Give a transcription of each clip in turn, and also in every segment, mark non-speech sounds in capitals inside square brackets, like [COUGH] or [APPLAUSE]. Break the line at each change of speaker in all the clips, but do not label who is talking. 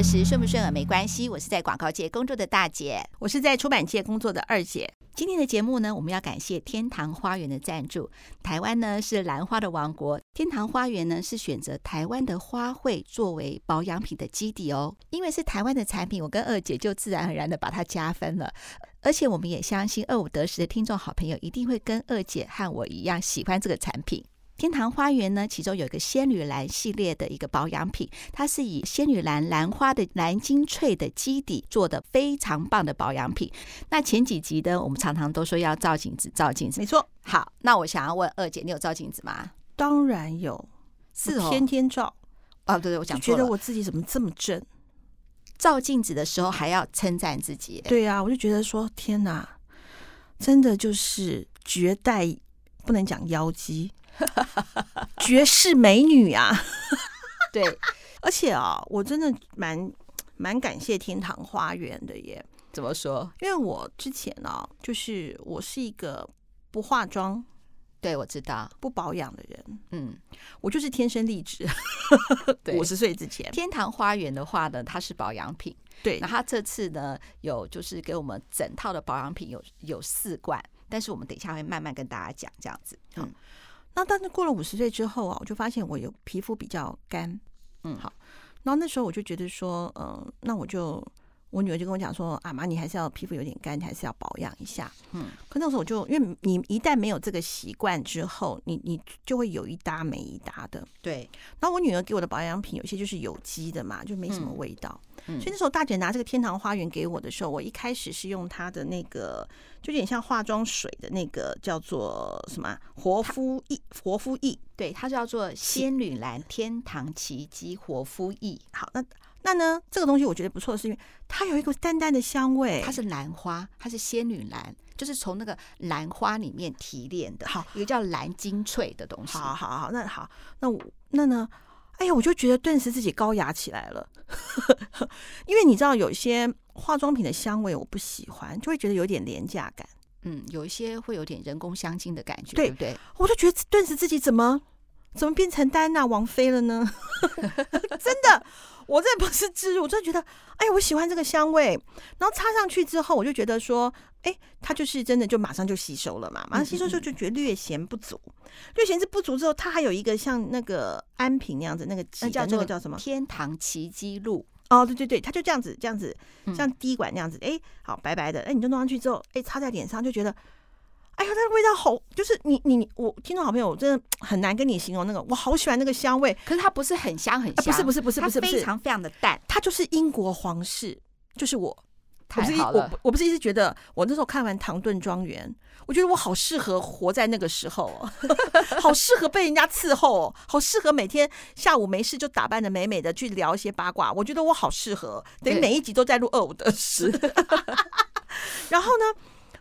的是顺不顺耳没关系，我是在广告界工作的大姐，
我是在出版界工作的二姐。
今天的节目呢，我们要感谢天堂花园的赞助。台湾呢是兰花的王国，天堂花园呢是选择台湾的花卉作为保养品的基底哦。因为是台湾的产品，我跟二姐就自然而然的把它加分了。而且我们也相信二五得十的听众好朋友一定会跟二姐和我一样喜欢这个产品。天堂花园呢，其中有一个仙女兰系列的一个保养品，它是以仙女兰兰花的蓝精粹的基底做的非常棒的保养品。那前几集呢，我们常常都说要照镜子，照镜子，
没错。
好，那我想要问二姐，你有照镜子吗？
当然有，是哦天天照。
哦，对对，我讲错了，
觉得我自己怎么这么正？
照镜子的时候还要称赞自己。
对呀、啊，我就觉得说，天哪，真的就是绝代，不能讲妖姬。[LAUGHS] 绝世美女啊！[LAUGHS]
对，
而且啊，我真的蛮蛮感谢天堂花园的耶。
怎么说？
因为我之前呢、啊，就是我是一个不化妆，
对，我知道
不保养的人。
嗯，
我就是天生丽质。[LAUGHS] 五十岁之前，
天堂花园的话呢，它是保养品。
对，
那它这次呢，有就是给我们整套的保养品有有四罐，但是我们等一下会慢慢跟大家讲这样子。嗯。
那但是过了五十岁之后啊，我就发现我有皮肤比较干，嗯，好，然后那时候我就觉得说，嗯、呃，那我就我女儿就跟我讲说，啊妈，你还是要皮肤有点干，你还是要保养一下，嗯，可那时候我就因为你一旦没有这个习惯之后，你你就会有一搭没一搭的，
对。
然后我女儿给我的保养品有些就是有机的嘛，就没什么味道。嗯
嗯、
所以那时候大姐拿这个天堂花园给我的时候，我一开始是用它的那个，就有点像化妆水的那个叫做什么活肤液，活肤液，
对，它叫做仙女蓝天堂奇迹活肤液。
好，那那呢，这个东西我觉得不错，是因为它有一股淡淡的香味，
它是兰花，它是仙女兰，就是从那个兰花里面提炼的，
好，
一个叫蓝精粹的东西。
好好好，那好，那我那呢？哎呀，我就觉得顿时自己高雅起来了，[LAUGHS] 因为你知道有一些化妆品的香味我不喜欢，就会觉得有点廉价感。
嗯，有一些会有点人工香精的感觉，
对，
对不对？
我就觉得顿时自己怎么怎么变成戴安娜王妃了呢？[LAUGHS] 真的。我这不是植入，我真的觉得，哎，我喜欢这个香味。然后擦上去之后，我就觉得说，哎，它就是真的，就马上就吸收了嘛。马上吸收之后就觉得略嫌不足，嗯嗯略嫌是不足之后，它还有一个像那个安瓶那样子，那个那叫那个叫什么？
天堂奇迹露。
哦，对对对，它就这样子，这样子，像滴管那样子，哎，好白白的，哎，你就弄上去之后，哎，擦在脸上就觉得。哎呀，它的味道好，就是你你我听众好朋友，我真的很难跟你形容那个，我好喜欢那个香味。
可是它不是很香很香，
啊、不是不是不是不是，
非常非常的淡。
它就是英国皇室，就是我。
太好了，
我我不是一直觉得，我那时候看完《唐顿庄园》，我觉得我好适合活在那个时候，[LAUGHS] 好适合被人家伺候，好适合每天下午没事就打扮的美美的去聊一些八卦。我觉得我好适合，等于每一集都在录二五得十。[LAUGHS] 然后呢，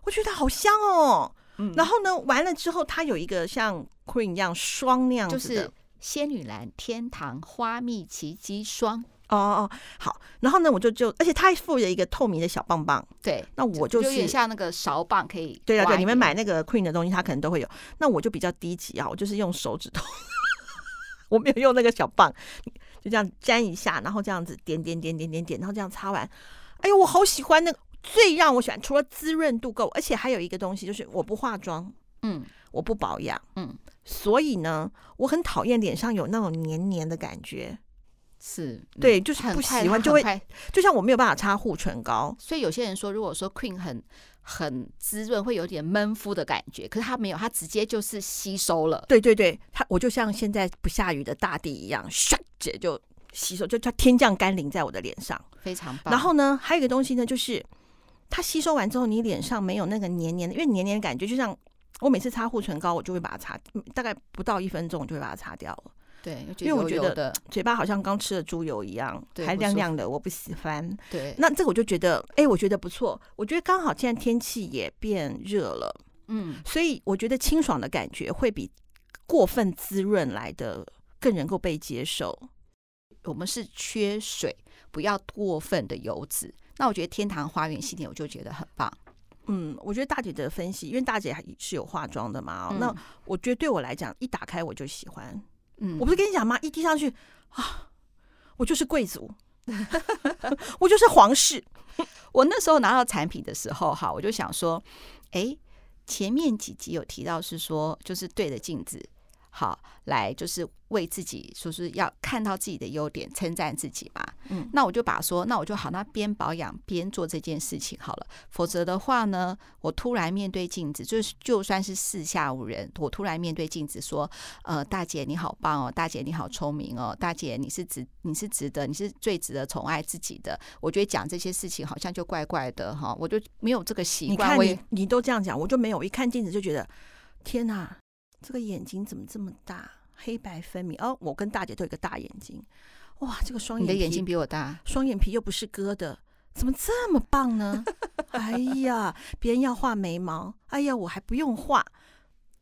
我觉得好香哦。然后呢，完了之后，它有一个像 Queen 一样霜那样子的，
就是仙女蓝天堂花蜜奇迹霜。
哦哦，好。然后呢，我就就，而且它还附了一个透明的小棒棒。
对，
那我就是
就有点像那个勺棒，可以。
对啊，对，你们买那个 Queen 的东西，它可能都会有。那我就比较低级啊，我就是用手指头，[LAUGHS] 我没有用那个小棒，就这样粘一下，然后这样子点点点点点点，然后这样擦完。哎呦，我好喜欢那个。最让我喜欢，除了滋润度够，而且还有一个东西，就是我不化妆，嗯，我不保养，嗯，所以呢，我很讨厌脸上有那种黏黏的感觉，
是
对，就是不喜欢，就会就像我没有办法擦护唇膏，
所以有些人说，如果说 Queen 很很滋润，会有点闷肤的感觉，可是它没有，它直接就是吸收了，
对对对，它我就像现在不下雨的大地一样，唰，直接就吸收，就它天降甘霖在我的脸上，
非常。棒。
然后呢，还有一个东西呢，就是。它吸收完之后，你脸上没有那个黏黏的，因为黏黏的感觉就像我每次擦护唇膏，我就会把它擦，大概不到一分钟，我就会把它擦掉了。
对，
因为我觉得嘴巴好像刚吃了猪油一样，还亮亮的，我不喜欢。
对，
那这个我就觉得，哎，我觉得不错。我觉得刚好现在天气也变热了，嗯，所以我觉得清爽的感觉会比过分滋润来的更能够被接受。
我们是缺水，不要过分的油脂。那我觉得天堂花园系列我就觉得很棒，
嗯，我觉得大姐的分析，因为大姐还是有化妆的嘛，嗯、那我觉得对我来讲，一打开我就喜欢，嗯，我不是跟你讲吗？一滴上去啊，我就是贵族，[LAUGHS] 我就是皇室。[LAUGHS]
我那时候拿到产品的时候，哈，我就想说，哎，前面几集有提到是说，就是对着镜子，好来就是。为自己说是要看到自己的优点，称赞自己嘛。嗯，那我就把说，那我就好，那边保养边做这件事情好了。否则的话呢，我突然面对镜子，就是就算是四下无人，我突然面对镜子说，呃，大姐你好棒哦，大姐你好聪明哦，大姐你是值你是值得，你是最值得宠爱自己的。我觉得讲这些事情好像就怪怪的哈，我就没有这个习惯。
你看你你都这样讲，我就没有。一看镜子就觉得，天哪，这个眼睛怎么这么大？黑白分明哦，我跟大姐都有一个大眼睛，哇，这个双眼
的眼睛比我大，
双眼皮又不是割的，怎么这么棒呢？[LAUGHS] 哎呀，别人要画眉毛，哎呀，我还不用画，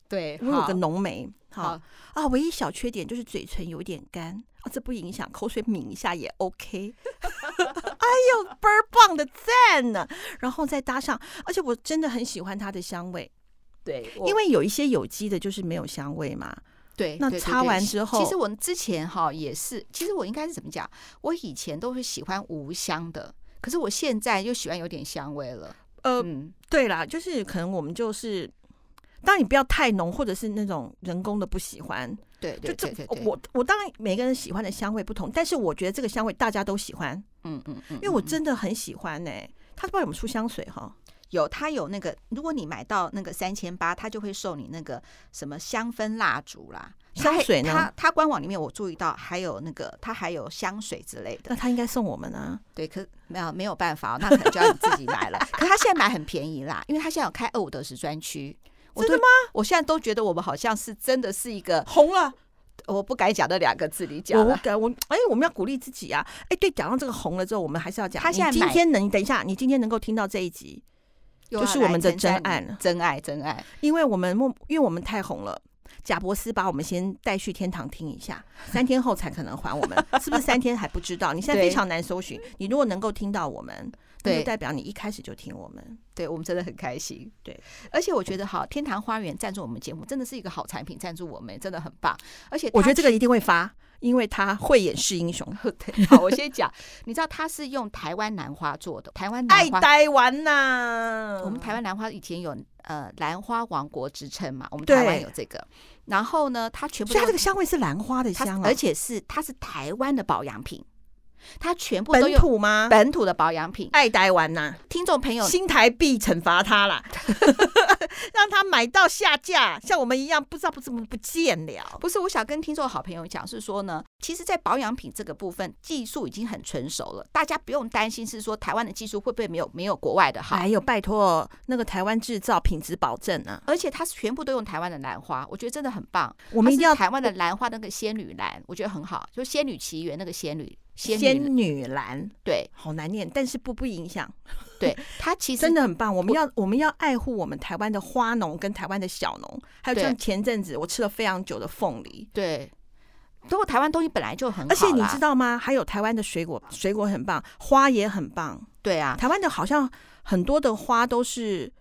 对，
我有个浓眉，
好，
好啊，唯一小缺点就是嘴唇有点干啊，这不影响，口水抿一下也 OK。[LAUGHS] 哎呦，倍儿棒的赞呢，然后再搭上，而且我真的很喜欢它的香味，
对，
因为有一些有机的，就是没有香味嘛。
对，
那擦完之后，
其实我之前哈也是，其实我应该是怎么讲？我以前都是喜欢无香的，可是我现在又喜欢有点香味了。
呃，
嗯，
对啦，就是可能我们就是，当你不要太浓，或者是那种人工的不喜欢。
对对对对，对，
我我当然每个人喜欢的香味不同，但是我觉得这个香味大家都喜欢。
嗯嗯嗯，
因为我真的很喜欢呢、欸。他不知道有没有出香水哈？
有，它有那个，如果你买到那个三千八，它就会送你那个什么香氛蜡烛啦，
香水呢？
它它官网里面我注意到还有那个，它还有香水之类的。
那他应该送我们啊？
对，可没有没有办法，那可能就要你自己买了。可他现在买很便宜啦，因为他现在有开二五得十专区。
真的吗？
我现在都觉得我们好像是真的是一个
红了。
我不敢讲那两个字，你讲。
我敢，我哎，我们要鼓励自己啊！哎，对，讲到这个红了之后，我们还是要讲。
他现在
今天能等一下，你今天能够听到这一集。就是我们的真爱，
真爱，真爱。
因为我们莫，因为我们太红了，贾伯斯把我们先带去天堂听一下，[LAUGHS] 三天后才可能还我们，是不是三天还不知道？你现在非常难搜寻。你如果能够听到我们，对，就代表你一开始就听我们，
对我们真的很开心。
对，
而且我觉得好，天堂花园赞助我们节目真的是一个好产品，赞助我们真的很棒。而且
我觉得这个一定会发。因为他慧眼识英雄。[LAUGHS]
对，好，我先讲。你知道他是用台湾兰花做的，台湾。
爱台湾呐！
我们台湾兰花以前有呃兰花王国之称嘛，我们台湾有这个。然后呢，它全部
它这个香味是兰花的香，
而且是它是台湾的保养品。它全部
本土吗？
本土的保养品，
爱台湾呐！听众朋友，新台币惩罚他啦，[LAUGHS] 让他买到下架，像我们一样不知道不怎么不见了。
不是，我想跟听众好朋友讲，是说呢，其实，在保养品这个部分，技术已经很成熟了，大家不用担心，是说台湾的技术会不会没有没有国外的好？
还有拜托，那个台湾制造，品质保证呢、啊？
而且它是全部都用台湾的兰花，我觉得真的很棒。
我们一定要
台湾的兰花那个仙女兰，我觉得很好，就仙女奇缘那个仙女。
仙女兰，
对，
好难念，但是不不影响。
对，它其实 [LAUGHS]
真的很棒。我们要我们要爱护我们台湾的花农跟台湾的小农，还有像前阵子我吃了非常久的凤梨。
对，不过台湾东西本来就很好，
而且你知道吗？还有台湾的水果，水果很棒，花也很棒。
对啊，
台湾的好像很多的花都是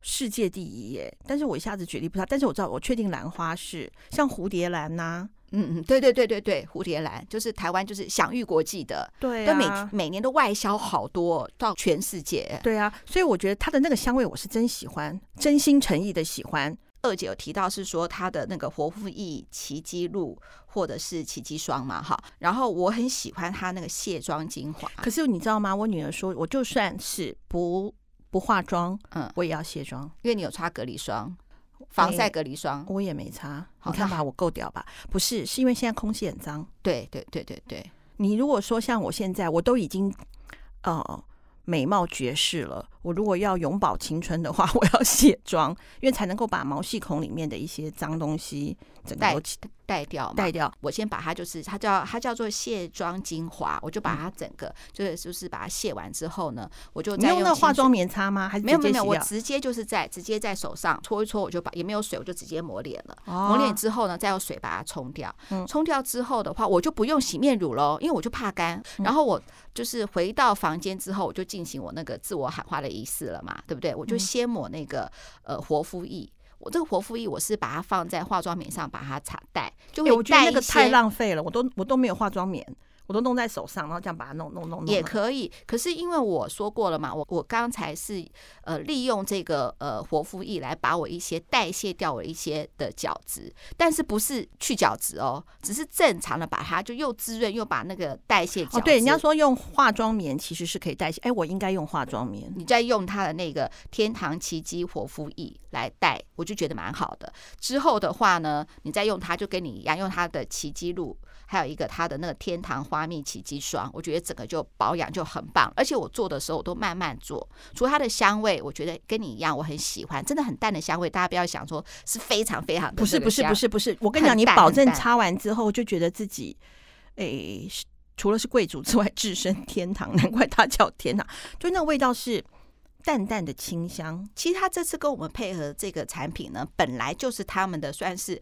世界第一耶，但是我一下子举例不出来。但是我知道，我确定兰花是像蝴蝶兰呐、啊。
嗯嗯，对对对对对，蝴蝶兰就是台湾就是享誉国际的，
对、啊，
都每每年都外销好多到全世界。
对啊，所以我觉得它的那个香味我是真喜欢，真心诚意的喜欢。
二姐有提到是说它的那个活肤液奇迹露或者是奇迹霜嘛，哈，然后我很喜欢它那个卸妆精华。
可是你知道吗？我女儿说，我就算是不不化妆，嗯，我也要卸妆，
因为你有擦隔离霜。防晒隔离霜、
欸、我也没擦，你看吧，我够屌吧？不是，是因为现在空气很脏。
对对对对对，
你如果说像我现在，我都已经呃美貌绝世了，我如果要永葆青春的话，[LAUGHS] 我要卸妆，因为才能够把毛细孔里面的一些脏东西整个
带掉，带掉。我先把它，就是它叫它叫做卸妆精华，我就把它整个、嗯、就是就是把它卸完之后呢，我就再用，
你用那化妆棉擦吗？还是
没有没有，我直接就是在直接在手上搓一搓，我就把也没有水，我就直接抹脸了。哦、抹脸之后呢，再用水把它冲掉。冲、嗯、掉之后的话，我就不用洗面乳喽，因为我就怕干。然后我就是回到房间之后，我就进行我那个自我喊话的仪式了嘛，对不对？我就先抹那个呃活肤液。我这个活肤液，我是把它放在化妆棉上，把它擦带，就会带、欸、
我觉得那个太浪费了。我都我都没有化妆棉，我都弄在手上，然后这样把它弄弄弄弄
也可以。可是因为我说过了嘛，我我刚才是呃利用这个呃活肤液来把我一些代谢掉我一些的角质，但是不是去角质哦，只是正常的把它就又滋润又把那个代谢角质。
哦，对，人家说用化妆棉其实是可以代谢，哎，我应该用化妆棉。
你再用它的那个天堂奇迹活肤液来代，我就觉得蛮好的。之后的话呢，你再用它就跟你一样，用它的奇迹露。还有一个它的那个天堂花蜜奇迹霜，我觉得整个就保养就很棒，而且我做的时候我都慢慢做。除了它的香味，我觉得跟你一样，我很喜欢，真的很淡的香味。大家不要想说是非常非常的，
不是不是不是不是。我跟你讲，你保证擦完之后就觉得自己，诶，除了是贵族之外，置身天堂，难怪它叫天堂。就那个味道是淡淡的清香。
其实他这次跟我们配合这个产品呢，本来就是他们的算是。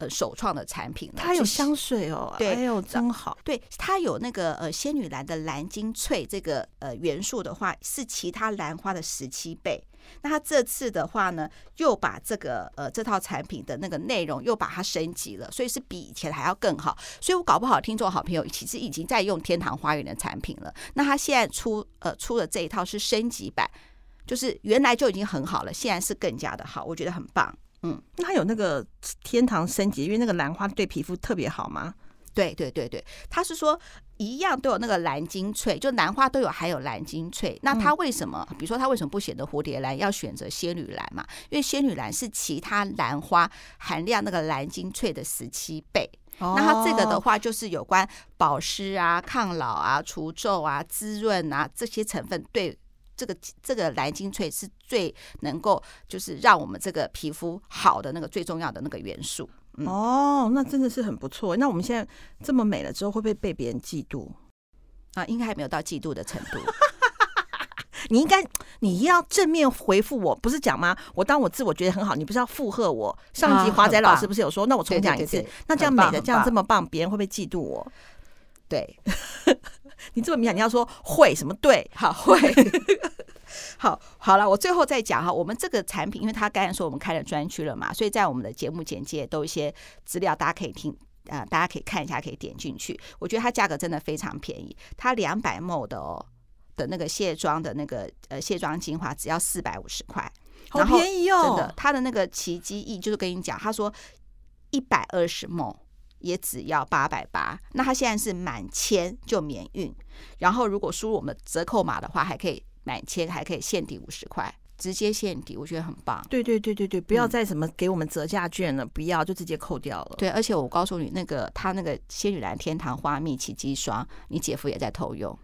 呃，首创的产品，
它有香水哦，
对，
哎呦，真好。
对，它有那个呃仙女兰的蓝精粹这个呃元素的话，是其他兰花的十七倍。那它这次的话呢，又把这个呃这套产品的那个内容又把它升级了，所以是比以前还要更好。所以我搞不好听众好朋友其实已经在用天堂花园的产品了。那它现在出呃出的这一套是升级版，就是原来就已经很好了，现在是更加的好，我觉得很棒。嗯，
那它有那个天堂升级，因为那个兰花对皮肤特别好吗？
对对对对，它是说一样都有那个蓝精粹，就兰花都有，含有蓝精粹。那它为什么？比如说它为什么不选择蝴蝶兰，要选择仙女兰嘛？因为仙女兰是其他兰花含量那个蓝精粹的十七倍。哦。那它这个的话，就是有关保湿啊、抗老啊、除皱啊、滋润啊这些成分对。这个这个蓝精粹是最能够就是让我们这个皮肤好的那个最重要的那个元素。
嗯、哦，那真的是很不错。那我们现在这么美了之后，会不会被别人嫉妒
啊？应该还没有到嫉妒的程度。[LAUGHS]
你应该你要正面回复我，不是讲吗？我当我自我觉得很好，你不是要附和我？上集华仔老师不是有说？那我重讲一次。那这样美的这样这么棒，别人会不会嫉妒我？
对。
你这么明显，你要说会什么？对，
好会，[LAUGHS] 好好了。我最后再讲哈，我们这个产品，因为他刚才说我们开了专区了嘛，所以在我们的节目简介都有一些资料，大家可以听啊、呃，大家可以看一下，可以点进去。我觉得它价格真的非常便宜，它两百 ml 的哦的那个卸妆的那个呃卸妆精华只要四百五十块，
好便宜哦！
真的，它的那个奇迹液就是跟你讲，他说一百二十 ml。也只要八百八，那它现在是满千就免运，然后如果输入我们折扣码的话，还可以满千还可以限抵五十块，直接限抵，我觉得很棒。
对对对对对，不要再什么给我们折价券了，嗯、不要就直接扣掉了。
对，而且我告诉你，那个他那个仙女蓝天堂花蜜奇迹霜，你姐夫也在偷用，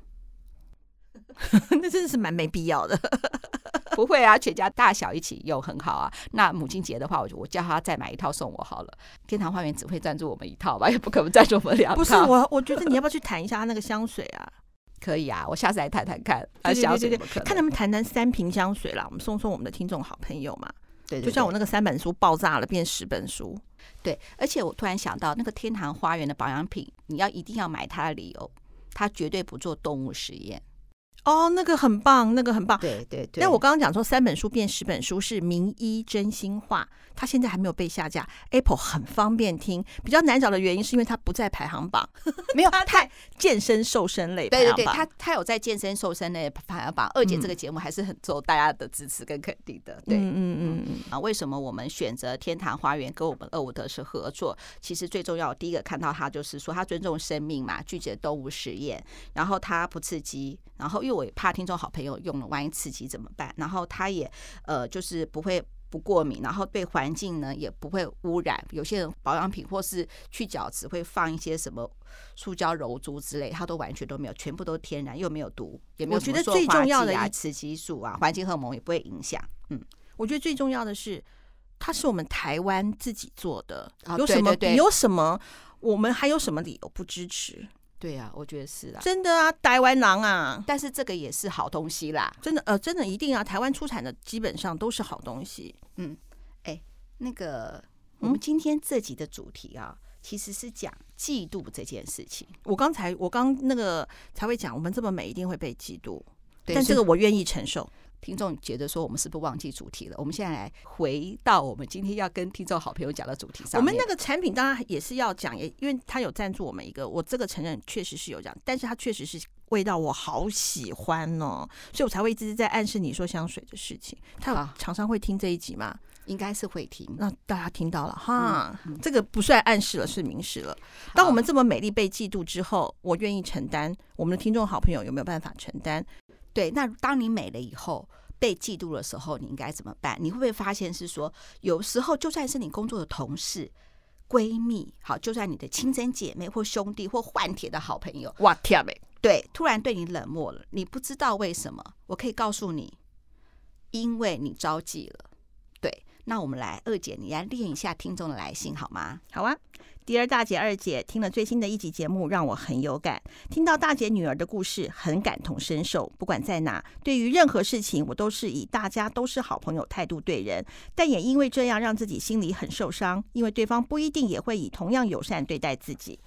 [LAUGHS]
那真的是蛮没必要的。[LAUGHS]
不会啊，全家大小一起用很好啊。那母亲节的话，我就我叫他再买一套送我好了。天堂花园只会赞助我们一套吧，也不可能赞助我们两套。
不是我，我觉得你要不要去谈一下他那个香水啊？
可以啊，我下次来谈谈看。
对对对对，对，看他们谈谈三瓶香水啦，我们送送我们的听众好朋友嘛。对，对，对，就像我那个三本书爆炸了，变十本书。
对，而且我突然想到，那个天堂花园的保养品，你要一定要买它的理由，它绝对不做动物实验。
哦，那个很棒，那个很棒。
对对对。
那我刚刚讲说三本书变十本书是名医真心话，它现在还没有被下架，Apple 很方便听。比较难找的原因是因为它不在排行榜，[LAUGHS] 没有 [LAUGHS] 它在健身瘦身类排行榜。
对对对，它它有在健身瘦身类排行榜。二姐这个节目还是很受大家的支持跟肯定的。对，嗯嗯嗯嗯。啊，为什么我们选择天堂花园跟我们二五得是合作？其实最重要，第一个看到它就是说它尊重生命嘛，拒绝动物实验，然后它不刺激，然后又。我也怕听众好朋友用了，万一刺激怎么办？然后它也呃，就是不会不过敏，然后对环境呢也不会污染。有些人保养品或是去角质会放一些什么塑胶柔珠之类，它都完全都没有，全部都天然，又没有毒，也没有什么塑化剂啊、雌激素啊、环境荷尔蒙也不会影响。嗯，
我觉得最重要的是，它是我们台湾自己做的，有什么？有什么？我们还有什么理由不支持？
对呀、啊，我觉得是啊，
真的啊，台湾狼啊，
但是这个也是好东西啦，
真的呃，真的一定啊，台湾出产的基本上都是好东西。
嗯，哎，那个我们今天这集的主题啊，嗯、其实是讲嫉妒这件事情。
我刚才我刚那个才会讲，我们这么美一定会被嫉妒，但这个我愿意承受。
听众觉得说我们是不是忘记主题了？我们现在来回到我们今天要跟听众好朋友讲的主题上。
我们那个产品当然也是要讲，也因为他有赞助我们一个，我这个承认确实是有讲，但是它确实是味道我好喜欢哦，所以我才会一直在暗示你说香水的事情。他有厂商会听这一集吗？
应该是会听。
那大家听到了哈，嗯嗯、这个不算暗示了，是明示了。当我们这么美丽被嫉妒之后，我愿意承担。我们的听众好朋友有没有办法承担？
对，那当你美了以后，被嫉妒的时候，你应该怎么办？你会不会发现是说，有时候就算是你工作的同事、闺蜜，好，就算你的亲生姐妹或兄弟或换铁的好朋友，
哇天呐，
对，突然对你冷漠了，你不知道为什么。我可以告诉你，因为你着急了。那我们来，二姐，你来练一下听众的来信好吗？
好啊。第二大姐二姐听了最新的一集节目，让我很有感。听到大姐女儿的故事，很感同身受。不管在哪，对于任何事情，我都是以大家都是好朋友态度对人，但也因为这样让自己心里很受伤，因为对方不一定也会以同样友善对待自己。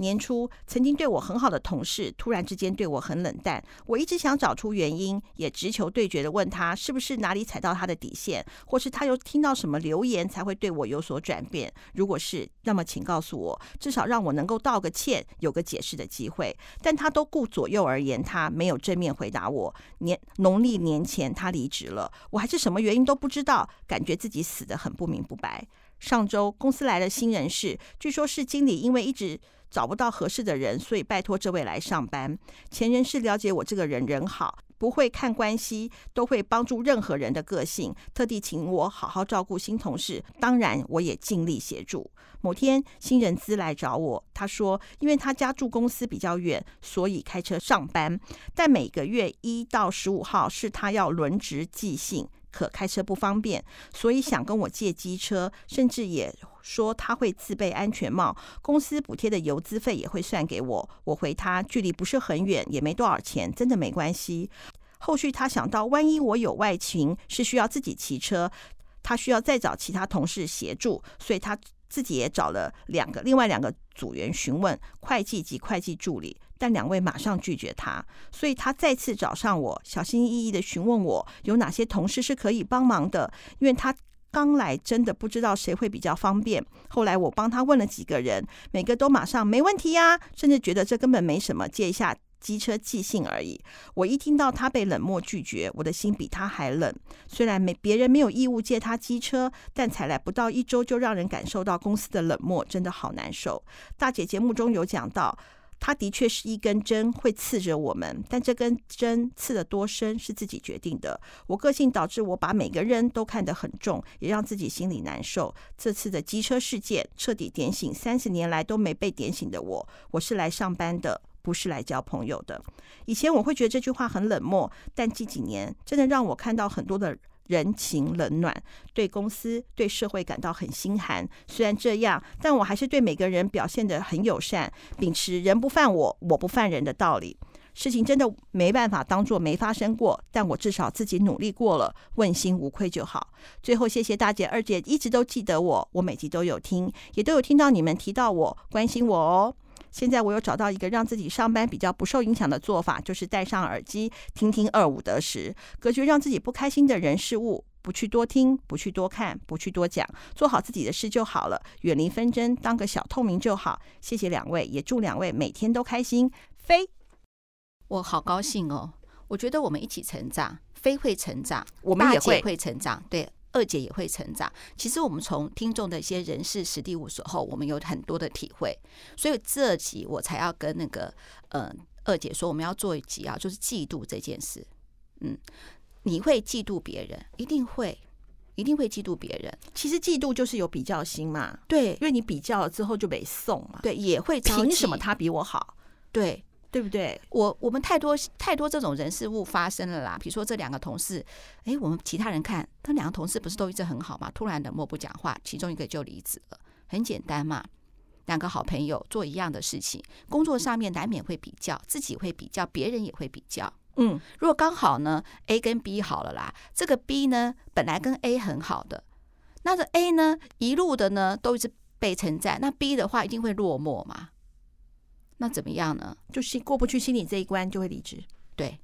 年初曾经对我很好的同事，突然之间对我很冷淡。我一直想找出原因，也直球对决地问他，是不是哪里踩到他的底线，或是他又听到什么留言才会对我有所转变？如果是，那么请告诉我，至少让我能够道个歉，有个解释的机会。但他都顾左右而言他，他没有正面回答我。年农历年前他离职了，我还是什么原因都不知道，感觉自己死得很不明不白。上周公司来了新人事，据说是经理因为一直找不到合适的人，所以拜托这位来上班。前人是了解我这个人人好，不会看关系，都会帮助任何人的个性，特地请我好好照顾新同事。当然，我也尽力协助。某天新人资来找我，他说，因为他家住公司比较远，所以开车上班，但每个月一到十五号是他要轮值寄信。可开车不方便，所以想跟我借机车，甚至也说他会自备安全帽，公司补贴的油资费也会算给我。我回他，距离不是很远，也没多少钱，真的没关系。后续他想到，万一我有外勤是需要自己骑车，他需要再找其他同事协助，所以他自己也找了两个另外两个组员询问会计及会计助理。但两位马上拒绝他，所以他再次找上我，小心翼翼地询问我有哪些同事是可以帮忙的，因为他刚来，真的不知道谁会比较方便。后来我帮他问了几个人，每个都马上没问题呀，甚至觉得这根本没什么，借一下机车寄信而已。我一听到他被冷漠拒绝，我的心比他还冷。虽然没别人没有义务借他机车，但才来不到一周就让人感受到公司的冷漠，真的好难受。大姐节目中有讲到。他的确是一根针，会刺着我们，但这根针刺得多深是自己决定的。我个性导致我把每个人都看得很重，也让自己心里难受。这次的机车事件彻底点醒三十年来都没被点醒的我：我是来上班的，不是来交朋友的。以前我会觉得这句话很冷漠，但近几年真的让我看到很多的。人情冷暖，对公司、对社会感到很心寒。虽然这样，但我还是对每个人表现得很友善，秉持“人不犯我，我不犯人”的道理。事情真的没办法当做没发生过，但我至少自己努力过了，问心无愧就好。最后，谢谢大姐、二姐一直都记得我，我每集都有听，也都有听到你们提到我，关心我哦。现在我有找到一个让自己上班比较不受影响的做法，就是戴上耳机听听二五得十，隔绝让自己不开心的人事物，不去多听，不去多看，不去多讲，做好自己的事就好了，远离纷争，当个小透明就好。谢谢两位，也祝两位每天都开心。飞，
我好高兴哦！我觉得我们一起成长，飞会成长，
我们也会
会成长，对。二姐也会成长。其实我们从听众的一些人事实地物所后，我们有很多的体会。所以这集我才要跟那个呃二姐说，我们要做一集啊，就是嫉妒这件事。嗯，你会嫉妒别人，一定会，一定会嫉妒别人。
其实嫉妒就是有比较心嘛。
对，
因为你比较了之后就没送嘛。
对，也会
凭什么他比我好？
对。
对不对？
我我们太多太多这种人事物发生了啦。比如说这两个同事，哎，我们其他人看，那两个同事不是都一直很好吗？突然冷漠不讲话，其中一个就离职了。很简单嘛，两个好朋友做一样的事情，工作上面难免会比较，自己会比较，别人也会比较。嗯，如果刚好呢，A 跟 B 好了啦，这个 B 呢本来跟 A 很好的，那这 A 呢一路的呢都一直被称赞，那 B 的话一定会落寞嘛。那怎么样呢？
就是过不去心理这一关，就会离职。
对，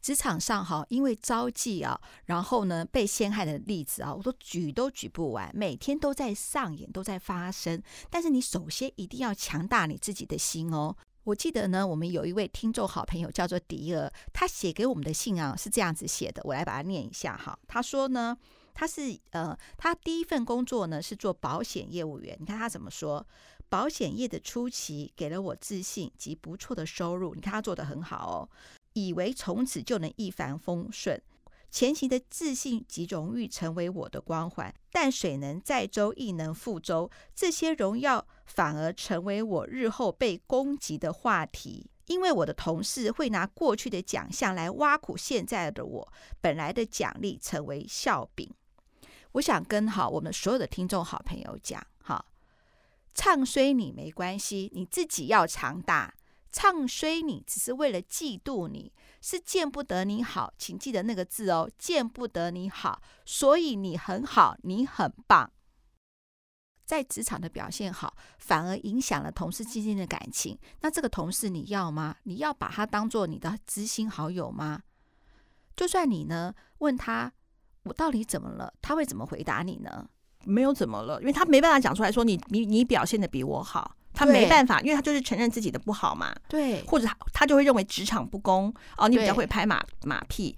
职场上哈，因为招妓啊，然后呢被陷害的例子啊，我都举都举不完，每天都在上演，都在发生。但是你首先一定要强大你自己的心哦。我记得呢，我们有一位听众好朋友叫做迪尔，他写给我们的信啊是这样子写的，我来把它念一下哈。他说呢，他是呃，他第一份工作呢是做保险业务员。你看他怎么说？保险业的初期给了我自信及不错的收入，你看他做得很好哦，以为从此就能一帆风顺，前行的自信及荣誉成为我的光环，但水能载舟亦能覆舟，这些荣耀反而成为我日后被攻击的话题，因为我的同事会拿过去的奖项来挖苦现在的我，本来的奖励成为笑柄。我想跟好我们所有的听众好朋友讲，唱衰你没关系，你自己要强大。唱衰你只是为了嫉妒你，是见不得你好，请记得那个字哦，见不得你好。所以你很好，你很棒，在职场的表现好，反而影响了同事之间的感情。那这个同事你要吗？你要把他当做你的知心好友吗？就算你呢，问他我到底怎么了，他会怎么回答你呢？
没有怎么了，因为他没办法讲出来说你你你表现的比我好，他没办法，因为他就是承认自己的不好嘛。
对，
或者他他就会认为职场不公哦，你比较会拍马马屁，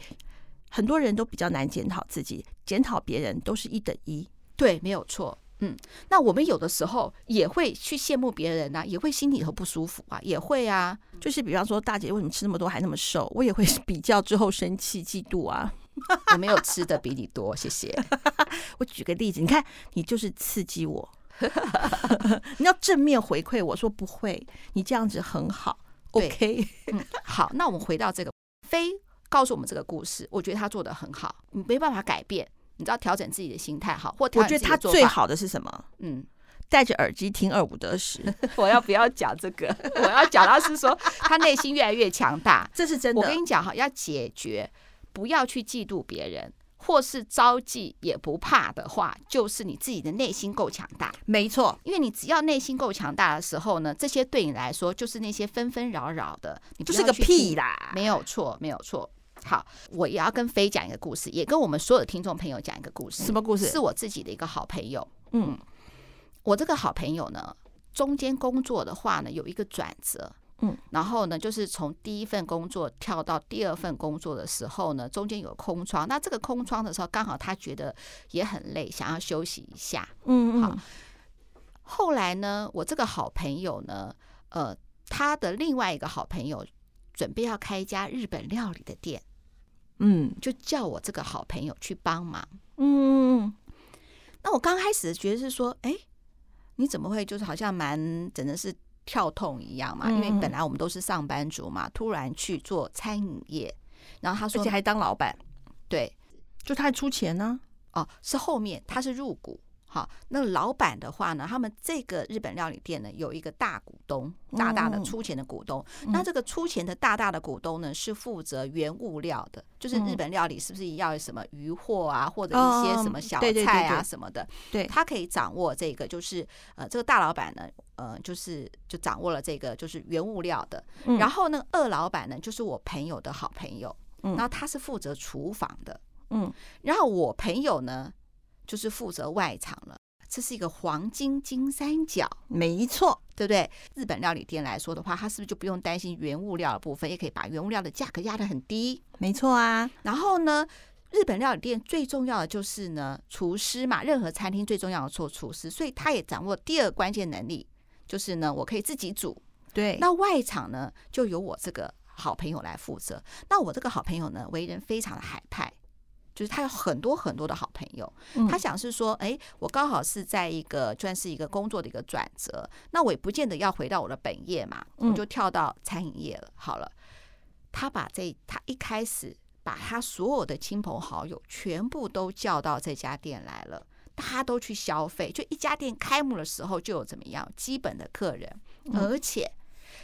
很多人都比较难检讨自己，检讨别人都是一等一。
对，没有错。嗯，那我们有的时候也会去羡慕别人啊，也会心里头不舒服啊，也会啊。
就是比方说，大姐为什么吃那么多还那么瘦？我也会比较之后生气嫉妒啊。
我没有吃的比你多，谢谢。[LAUGHS]
我举个例子，你看，你就是刺激我，[LAUGHS] 你要正面回馈我说不会，你这样子很好。OK，
嗯，好，那我们回到这个飞告诉我们这个故事，我觉得他做的很好，你没办法改变，你知道调整自己的心态好，或
我觉得他最好的是什么？嗯，戴着耳机听二五得十。[LAUGHS]
我要不要讲这个？我要讲到是说他内心越来越强大，
这是真的。
我跟你讲哈，要解决。不要去嫉妒别人，或是招妓也不怕的话，就是你自己的内心够强大。
没错，
因为你只要内心够强大的时候呢，这些对你来说就是那些纷纷扰扰的，你
就是个屁啦。
没有错，没有错。好，我也要跟飞讲一个故事，也跟我们所有的听众朋友讲一个故事。
什么故事？
是我自己的一个好朋友。嗯，我这个好朋友呢，中间工作的话呢，有一个转折。嗯，然后呢，就是从第一份工作跳到第二份工作的时候呢，中间有空窗。那这个空窗的时候，刚好他觉得也很累，想要休息一下。嗯嗯。好，后来呢，我这个好朋友呢，呃，他的另外一个好朋友准备要开一家日本料理的店，嗯，就叫我这个好朋友去帮忙。嗯，那我刚开始觉得是说，哎，你怎么会就是好像蛮真的是。跳痛一样嘛，因为本来我们都是上班族嘛，突然去做餐饮业，然后他说，
而且还当老板，
对，
就他还出钱呢，
哦，是后面他是入股。好，那老板的话呢，他们这个日本料理店呢，有一个大股东，大大的出钱的股东。嗯、那这个出钱的大大的股东呢，是负责原物料的，就是日本料理是不是要什么鱼货啊，或者一些什么小菜啊什么的？对，他可以掌握这个，就是呃，这个大老板呢，呃，就是就掌握了这个就是原物料的。嗯、然后呢，二老板呢，就是我朋友的好朋友，然后他是负责厨房的。嗯，然后我朋友呢。就是负责外场了，这是一个黄金金三角，
没错，
对不对？日本料理店来说的话，它是不是就不用担心原物料的部分，也可以把原物料的价格压得很低？
没错啊。
然后呢，日本料理店最重要的就是呢，厨师嘛，任何餐厅最重要的做厨师，所以他也掌握第二关键能力，就是呢，我可以自己煮。
对，
那外场呢，就由我这个好朋友来负责。那我这个好朋友呢，为人非常的海派。就是他有很多很多的好朋友，他想是说，哎，我刚好是在一个算是一个工作的一个转折，那我也不见得要回到我的本业嘛，我就跳到餐饮业了。好了，他把这他一开始把他所有的亲朋好友全部都叫到这家店来了，大家都去消费，就一家店开幕的时候就有怎么样基本的客人，而且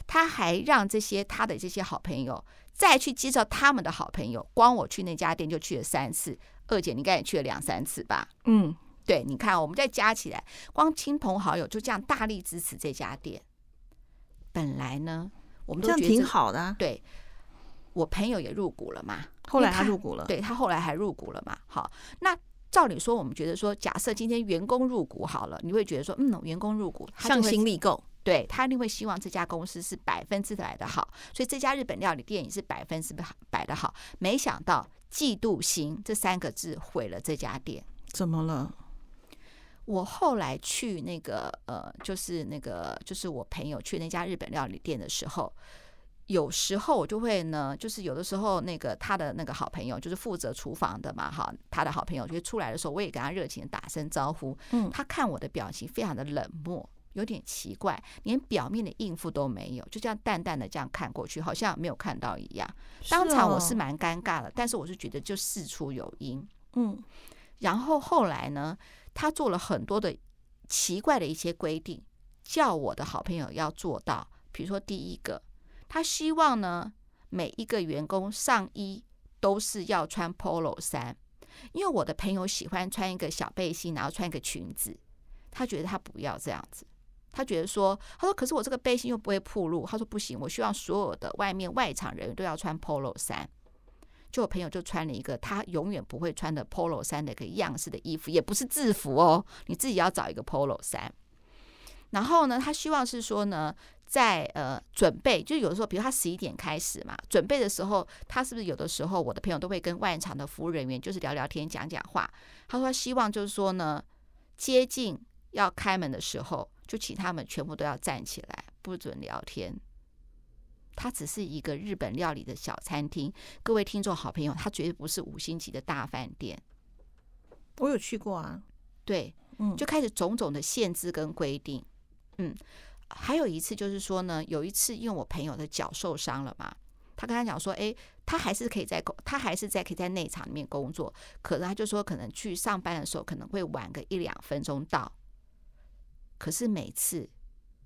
他还让这些他的这些好朋友。再去介绍他们的好朋友，光我去那家店就去了三次。二姐，你应该也去了两三次吧？嗯，对，你看，我们再加起来，光亲朋好友就这样大力支持这家店。本来呢，我们都觉得
挺好的啊。
对，我朋友也入股了嘛，
后来他入股了，
对他后来还入股了嘛。好，那照理说，我们觉得说，假设今天员工入股好了，你会觉得说，嗯，员工入股，
向心力够，
对他一定会希望这家公司是百分之百的好，所以这家日本料理店也是百分之百的好。没想到嫉妒心这三个字毁了这家店，
怎么了？
我后来去那个呃，就是那个就是我朋友去那家日本料理店的时候，有时候我就会呢，就是有的时候那个他的那个好朋友，就是负责厨房的嘛，哈，他的好朋友就出来的时候，我也跟他热情的打声招呼。嗯，他看我的表情非常的冷漠，有点奇怪，连表面的应付都没有，就这样淡淡的这样看过去，好像没有看到一样。当场我是蛮尴尬的，但是我是觉得就事出有因。嗯，然后后来呢？他做了很多的奇怪的一些规定，叫我的好朋友要做到。比如说，第一个，他希望呢，每一个员工上衣都是要穿 Polo 衫，因为我的朋友喜欢穿一个小背心，然后穿一个裙子。他觉得他不要这样子，他觉得说，他说，可是我这个背心又不会暴露。他说不行，我希望所有的外面外场人员都要穿 Polo 衫。就我朋友就穿了一个他永远不会穿的 Polo 衫的一个样式的衣服，也不是制服哦，你自己要找一个 Polo 衫。然后呢，他希望是说呢，在呃准备，就有的时候，比如他十一点开始嘛，准备的时候，他是不是有的时候我的朋友都会跟外场的服务人员就是聊聊天、讲讲话。他说他希望就是说呢，接近要开门的时候，就请他们全部都要站起来，不准聊天。它只是一个日本料理的小餐厅，各位听众好朋友，它绝对不是五星级的大饭店。
我有去过啊，
对，嗯，就开始种种的限制跟规定，嗯，还有一次就是说呢，有一次因为我朋友的脚受伤了嘛，他跟他讲说，哎，他还是可以在工，他还是在可以在内场里面工作，可是他就说可能去上班的时候可能会晚个一两分钟到，可是每次。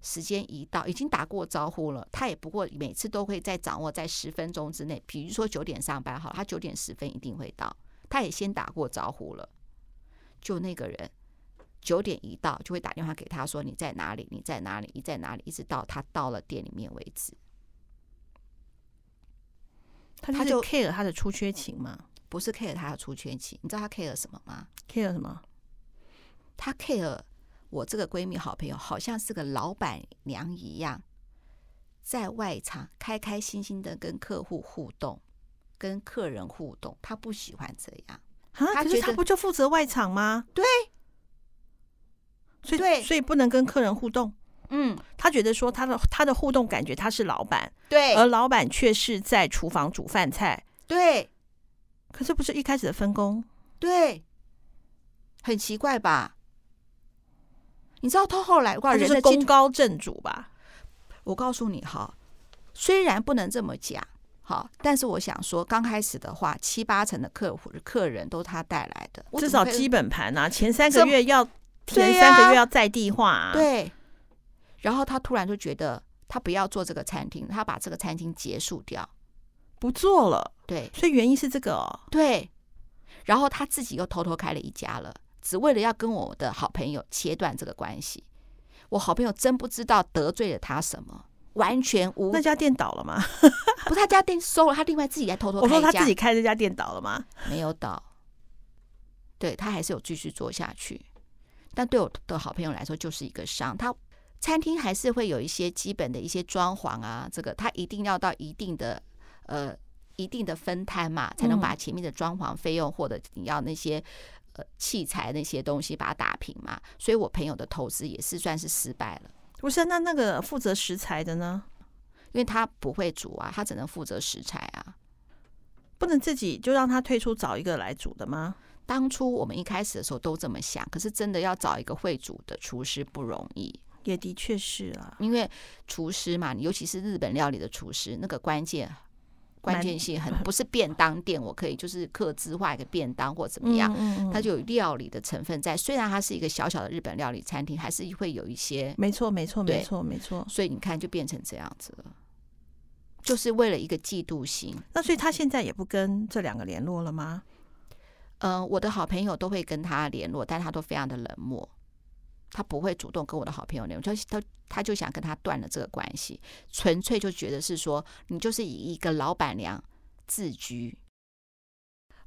时间一到，已经打过招呼了，他也不过每次都会在掌握在十分钟之内。比如说九点上班好，他九点十分一定会到，他也先打过招呼了。就那个人九点一到，就会打电话给他说：“你在哪里？你在哪里？你在哪里？”一直到他到了店里面为止。
他就 care 他的出缺勤吗？
不是 care 他的出缺勤，你知道他 care 什么吗
？care 什么？
他 care。我这个闺蜜好朋友好像是个老板娘一样，在外场开开心心的跟客户互动，跟客人互动。她不喜欢这样，
啊，可是她不就负责外场吗？
对，
所以所以不能跟客人互动。嗯，他觉得说他的他的互动感觉他是老板，
对，
而老板却是在厨房煮饭菜，
对。
可是不是一开始的分工？
对，很奇怪吧？你知道他后来哇，人是
功高震主吧？
我告诉你哈，虽然不能这么讲好，但是我想说，刚开始的话，七八成的客户客人都他带来的，
至少基本盘啊，前三个月要前三个月要在地化啊，
对。然后他突然就觉得他不要做这个餐厅，他把这个餐厅结束掉，
不做了。
对，
所以原因是这个哦。
对。然后他自己又偷偷开了一家了。只为了要跟我的好朋友切断这个关系，我好朋友真不知道得罪了他什么，完全无。
那家店倒了吗？[LAUGHS]
不是，他家店收了，他另外自己在偷偷开。
我说他自己开这家店倒了吗？
没有倒，对，他还是有继续做下去。但对我的好朋友来说，就是一个伤。他餐厅还是会有一些基本的一些装潢啊，这个他一定要到一定的呃一定的分摊嘛，才能把前面的装潢费用或者你要那些。器材那些东西把它打平嘛，所以我朋友的投资也是算是失败了。
不是，那那个负责食材的呢？
因为他不会煮啊，他只能负责食材啊，
不能自己就让他退出找一个来煮的吗？
当初我们一开始的时候都这么想，可是真的要找一个会煮的厨师不容易。
也的确是啊，
因为厨师嘛，尤其是日本料理的厨师，那个关键。关键性很不是便当店，我可以就是客制化一个便当或怎么样，它就有料理的成分在。虽然它是一个小小的日本料理餐厅，还是会有一些。
没错，没错，没错，没错。
所以你看，就变成这样子了，就是为了一个嫉妒心。
那所以他现在也不跟这两个联络了吗？
呃，我的好朋友都会跟他联络，但他都非常的冷漠。他不会主动跟我的好朋友联络，他他他就想跟他断了这个关系，纯粹就觉得是说你就是以一个老板娘自居？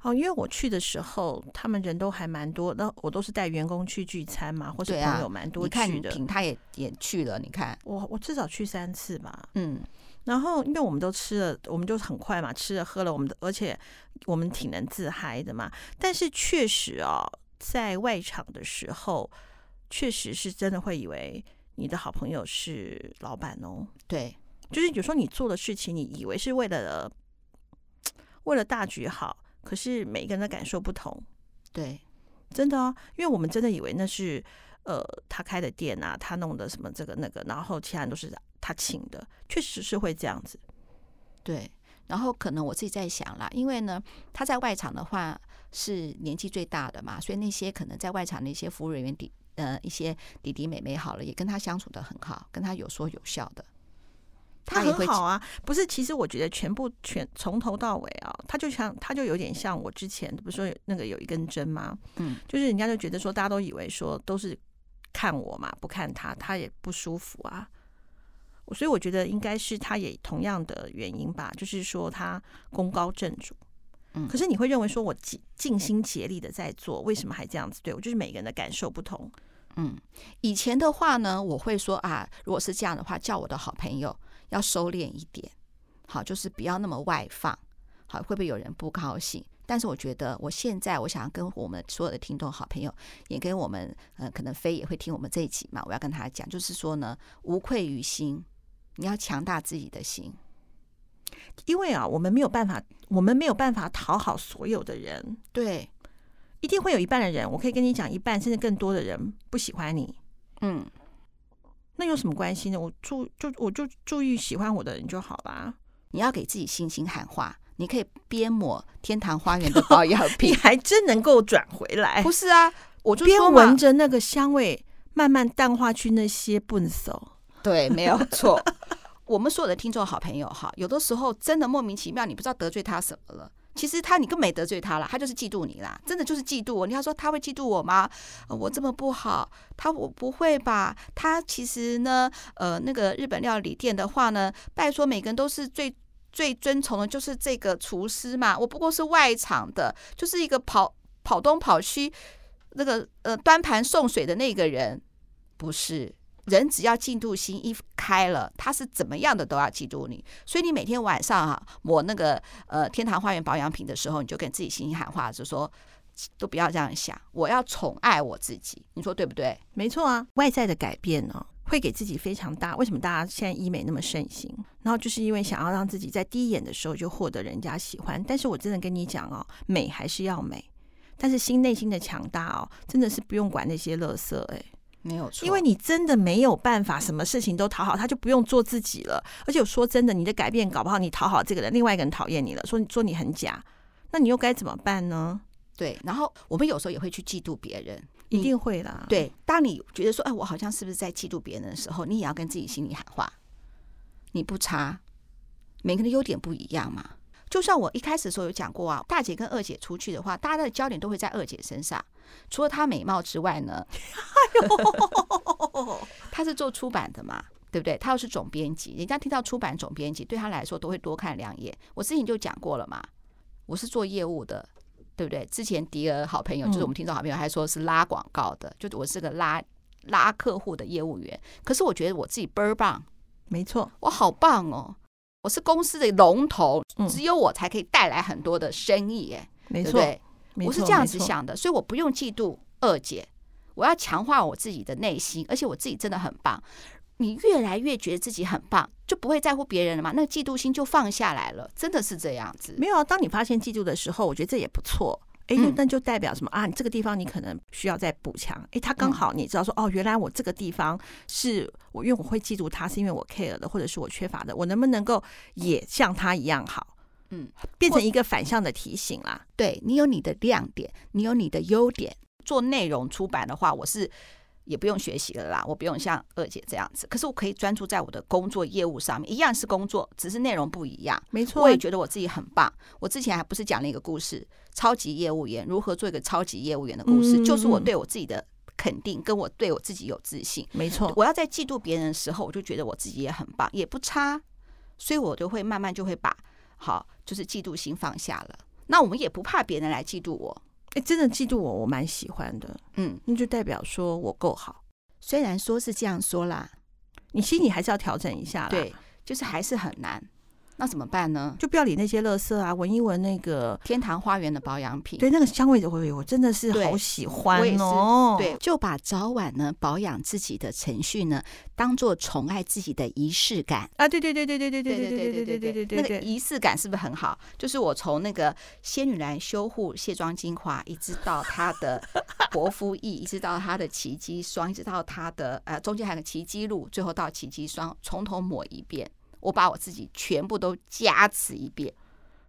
哦，因为我去的时候，他们人都还蛮多，那我都是带员工去聚餐嘛，或者朋友蛮多去的。
啊、你看他也也去了，你看
我我至少去三次吧。
嗯，
然后因为我们都吃了，我们就很快嘛，吃了喝了，我们的而且我们挺能自嗨的嘛。但是确实哦，在外场的时候，确实是真的会以为你的好朋友是老板哦。
对，
就是有时候你做的事情，你以为是为了为了大局好。可是每个人的感受不同，
对，
真的哦，因为我们真的以为那是呃他开的店啊，他弄的什么这个那个，然后其他人都是他请的，确实是会这样子。
对，然后可能我自己在想啦，因为呢，他在外场的话是年纪最大的嘛，所以那些可能在外场的一些服务人员弟呃一些弟弟妹妹好了，也跟他相处得很好，跟他有说有笑的。
他很好啊，不是？其实我觉得全部全从头到尾啊，他就像他就有点像我之前不是说那个有一根针吗？
嗯，
就是人家就觉得说，大家都以为说都是看我嘛，不看他，他也不舒服啊。所以我觉得应该是他也同样的原因吧，就是说他功高震主。
嗯，
可是你会认为说我尽尽心竭力的在做，为什么还这样子对我？就是每个人的感受不同。
嗯，以前的话呢，我会说啊，如果是这样的话，叫我的好朋友。要收敛一点，好，就是不要那么外放，好，会不会有人不高兴？但是我觉得，我现在我想要跟我们所有的听众好朋友，也跟我们，呃，可能飞也会听我们这一集嘛，我要跟他讲，就是说呢，无愧于心，你要强大自己的心，
因为啊，我们没有办法，我们没有办法讨好所有的人，
对，
一定会有一半的人，我可以跟你讲，一半甚至更多的人不喜欢你，
嗯。
那有什么关系呢？我注就我就注意喜欢我的人就好啦。
你要给自己信心喊话，你可以边抹天堂花园的 [LAUGHS] 保养品，
你还真能够转回来。
不是啊，我就
边闻着那个香味，慢慢淡化去那些笨手。
对，没有错。[LAUGHS] 我们所有的听众好朋友哈，有的时候真的莫名其妙，你不知道得罪他什么了。其实他，你更没得罪他了，他就是嫉妒你啦，真的就是嫉妒我。你要说他会嫉妒我吗？我这么不好，他我不会吧？他其实呢，呃，那个日本料理店的话呢，拜说每个人都是最最尊崇的，就是这个厨师嘛。我不过是外场的，就是一个跑跑东跑西，那个呃端盘送水的那个人，不是。人只要嫉妒心一开了，他是怎么样的都要嫉妒你。所以你每天晚上哈、啊、抹那个呃天堂花园保养品的时候，你就跟自己心里喊话，就说都不要这样想，我要宠爱我自己。你说对不对？
没错啊，外在的改变呢，会给自己非常大。为什么大家现在医美那么盛行？然后就是因为想要让自己在第一眼的时候就获得人家喜欢。但是我真的跟你讲哦，美还是要美，但是心内心的强大哦，真的是不用管那些垃圾哎。
没有错，
因为你真的没有办法，什么事情都讨好他，就不用做自己了。而且我说真的，你的改变搞不好你讨好这个人，另外一个人讨厌你了，说说你很假，那你又该怎么办呢？
对，然后我们有时候也会去嫉妒别人，
一定会啦。
对，当你觉得说，哎，我好像是不是在嫉妒别人的时候，你也要跟自己心里喊话，你不差，每个人的优点不一样嘛。就算我一开始的时候有讲过啊，大姐跟二姐出去的话，大家的焦点都会在二姐身上。除了她美貌之外呢，她是做出版的嘛，对不对？她又是总编辑，人家听到出版总编辑，对她来说都会多看两眼。我之前就讲过了嘛，我是做业务的，对不对？之前迪尔好朋友，就是我们听众好朋友，还说是拉广告的，就我是个拉拉客户的业务员。可是我觉得我自己倍儿棒，
没错，
我好棒哦。我是公司的龙头，只有我才可以带来很多的生意，哎，没错，对？我是这样子想的，所以我不用嫉妒二姐，我要强化我自己的内心，而且我自己真的很棒。你越来越觉得自己很棒，就不会在乎别人了嘛？那个嫉妒心就放下来了，真的是这样子。
没有啊，当你发现嫉妒的时候，我觉得这也不错。哎，那就代表什么啊？你这个地方你可能需要再补强。哎，他刚好你知道说，哦，原来我这个地方是我，因为我会嫉妒他，是因为我 care 的，或者是我缺乏的，我能不能够也像他一样好？
嗯，
变成一个反向的提醒啦。
对，你有你的亮点，你有你的优点。做内容出版的话，我是。也不用学习了啦，我不用像二姐这样子，可是我可以专注在我的工作业务上面，一样是工作，只是内容不一样。
没错，
我也觉得我自己很棒。我之前还不是讲了一个故事，超级业务员如何做一个超级业务员的故事，嗯，就是我对我自己的肯定，跟我对我自己有自信。
没错，
我要在嫉妒别人的时候，我就觉得我自己也很棒，也不差，所以我就会慢慢就会把好，就是嫉妒心放下了，那我们也不怕别人来嫉妒我。
哎，真的嫉妒我，我蛮喜欢的。
嗯，
那就代表说我够好。
虽然说是这样说啦，
你心里还是要调整一下啦。
对，就是还是很难。那怎么办呢？
就不要理那些垃圾啊，闻一闻那个
天堂花园的保养品，
对，那个香味的味，我真的是好喜欢哦。
对，就把早晚呢保养自己的程序呢，当做宠爱自己的仪式感
啊！对对对对对对对对对对对对对对，
那个仪式感是不是很好？就是我从那个仙女兰修护卸妆精华，一直到它的薄肤液，一直到它的奇迹霜，一直到它的呃中间还有个奇迹露，最后到奇迹霜，从头抹一遍。我把我自己全部都加持一遍，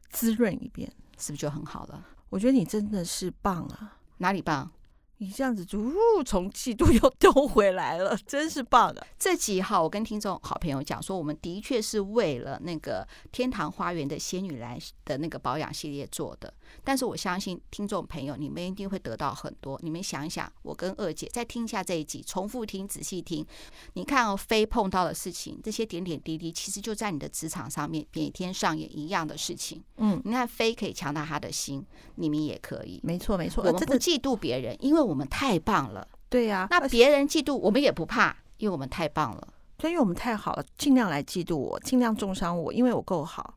滋润一遍，
是不是就很好了？
我觉得你真的是棒啊！
哪里棒？
你这样子就从嫉妒又兜回来了，真是棒啊！
这集哈，我跟听众好朋友讲说，我们的确是为了那个天堂花园的仙女兰的那个保养系列做的。但是我相信听众朋友，你们一定会得到很多。你们想一想，我跟二姐再听一下这一集，重复听，仔细听。你看哦，飞碰到的事情，这些点点滴滴，其实就在你的职场上面每天上演一样的事情。嗯，你看飞可以强大他的心，你们也可以。
没错，没错。
我们不嫉妒别人，因为我们太棒了。
对呀，
那别人嫉妒我们也不怕，因为我们太棒了。
所以我们太好了，尽量来嫉妒我，尽量重伤我，因为我够好。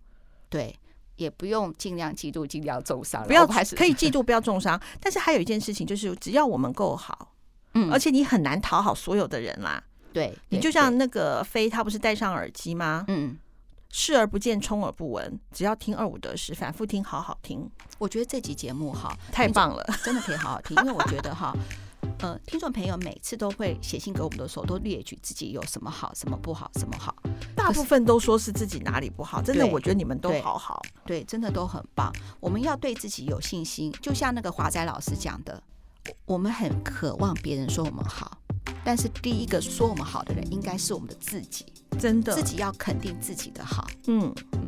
对。也不用尽量嫉妒，尽量重伤，
不要还是可以嫉妒，不要重伤。但是还有一件事情，就是只要我们够好，嗯，而且你很难讨好所有的人啦。
对，
你就像那个飞，他不是戴上耳机吗？嗯，视而不见，充耳不闻，只要听二五得十，反复听，好好听。
我觉得这集节目哈，
太棒了，
真的可以好好听，因为我觉得哈。呃，听众朋友每次都会写信给我们的时候，都列举自己有什么好，什么不好，什么好。
大部分都说是自己哪里不好，真的，我觉得你们都好好，
对，对，真的都很棒。我们要对自己有信心，就像那个华仔老师讲的，我们很渴望别人说我们好。但是第一个说我们好的人，应该是我们的自己，
真的，
自己要肯定自己的好。
嗯
嗯。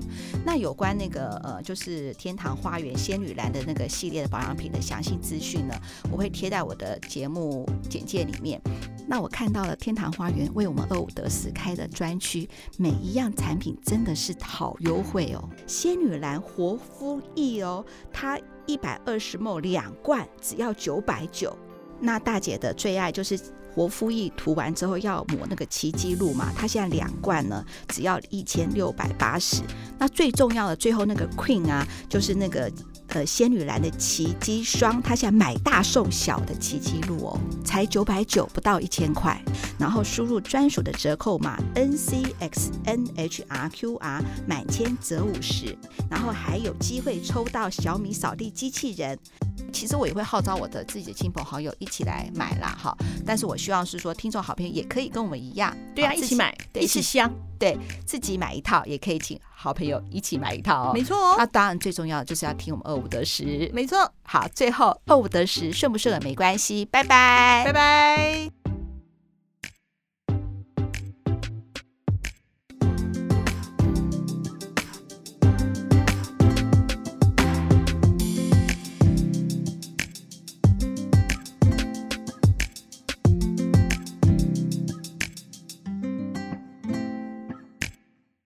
那有关那个呃，就是天堂花园仙女兰的那个系列的保养品的详细资讯呢，我会贴在我的节目简介里面。那我看到了天堂花园为我们二五得十开的专区，每一样产品真的是好优惠哦。仙女兰活肤液哦，它一百二十 ml 两罐只要九百九。那大姐的最爱就是。活肤液涂完之后要抹那个奇迹露嘛，它现在两罐呢，只要一千六百八十。那最重要的最后那个 Queen 啊，就是那个呃仙女兰的奇迹霜，它现在买大送小的奇迹露哦，才九百九，不到一千块。然后输入专属的折扣码 NCXNHRQR，满千折五十，然后还有机会抽到小米扫地机器人。其实我也会号召我的自己的亲朋好友一起来买啦，哈！但是我希望是说，听众好朋友也可以跟我们一样，
对啊，一起买，一起香，
对，自己买一套，也可以请好朋友一起买一套哦。
没错哦，
那当然最重要的就是要听我们二五得十，
没错。
好，最后二五得十顺不顺耳没关系，拜拜，
拜拜。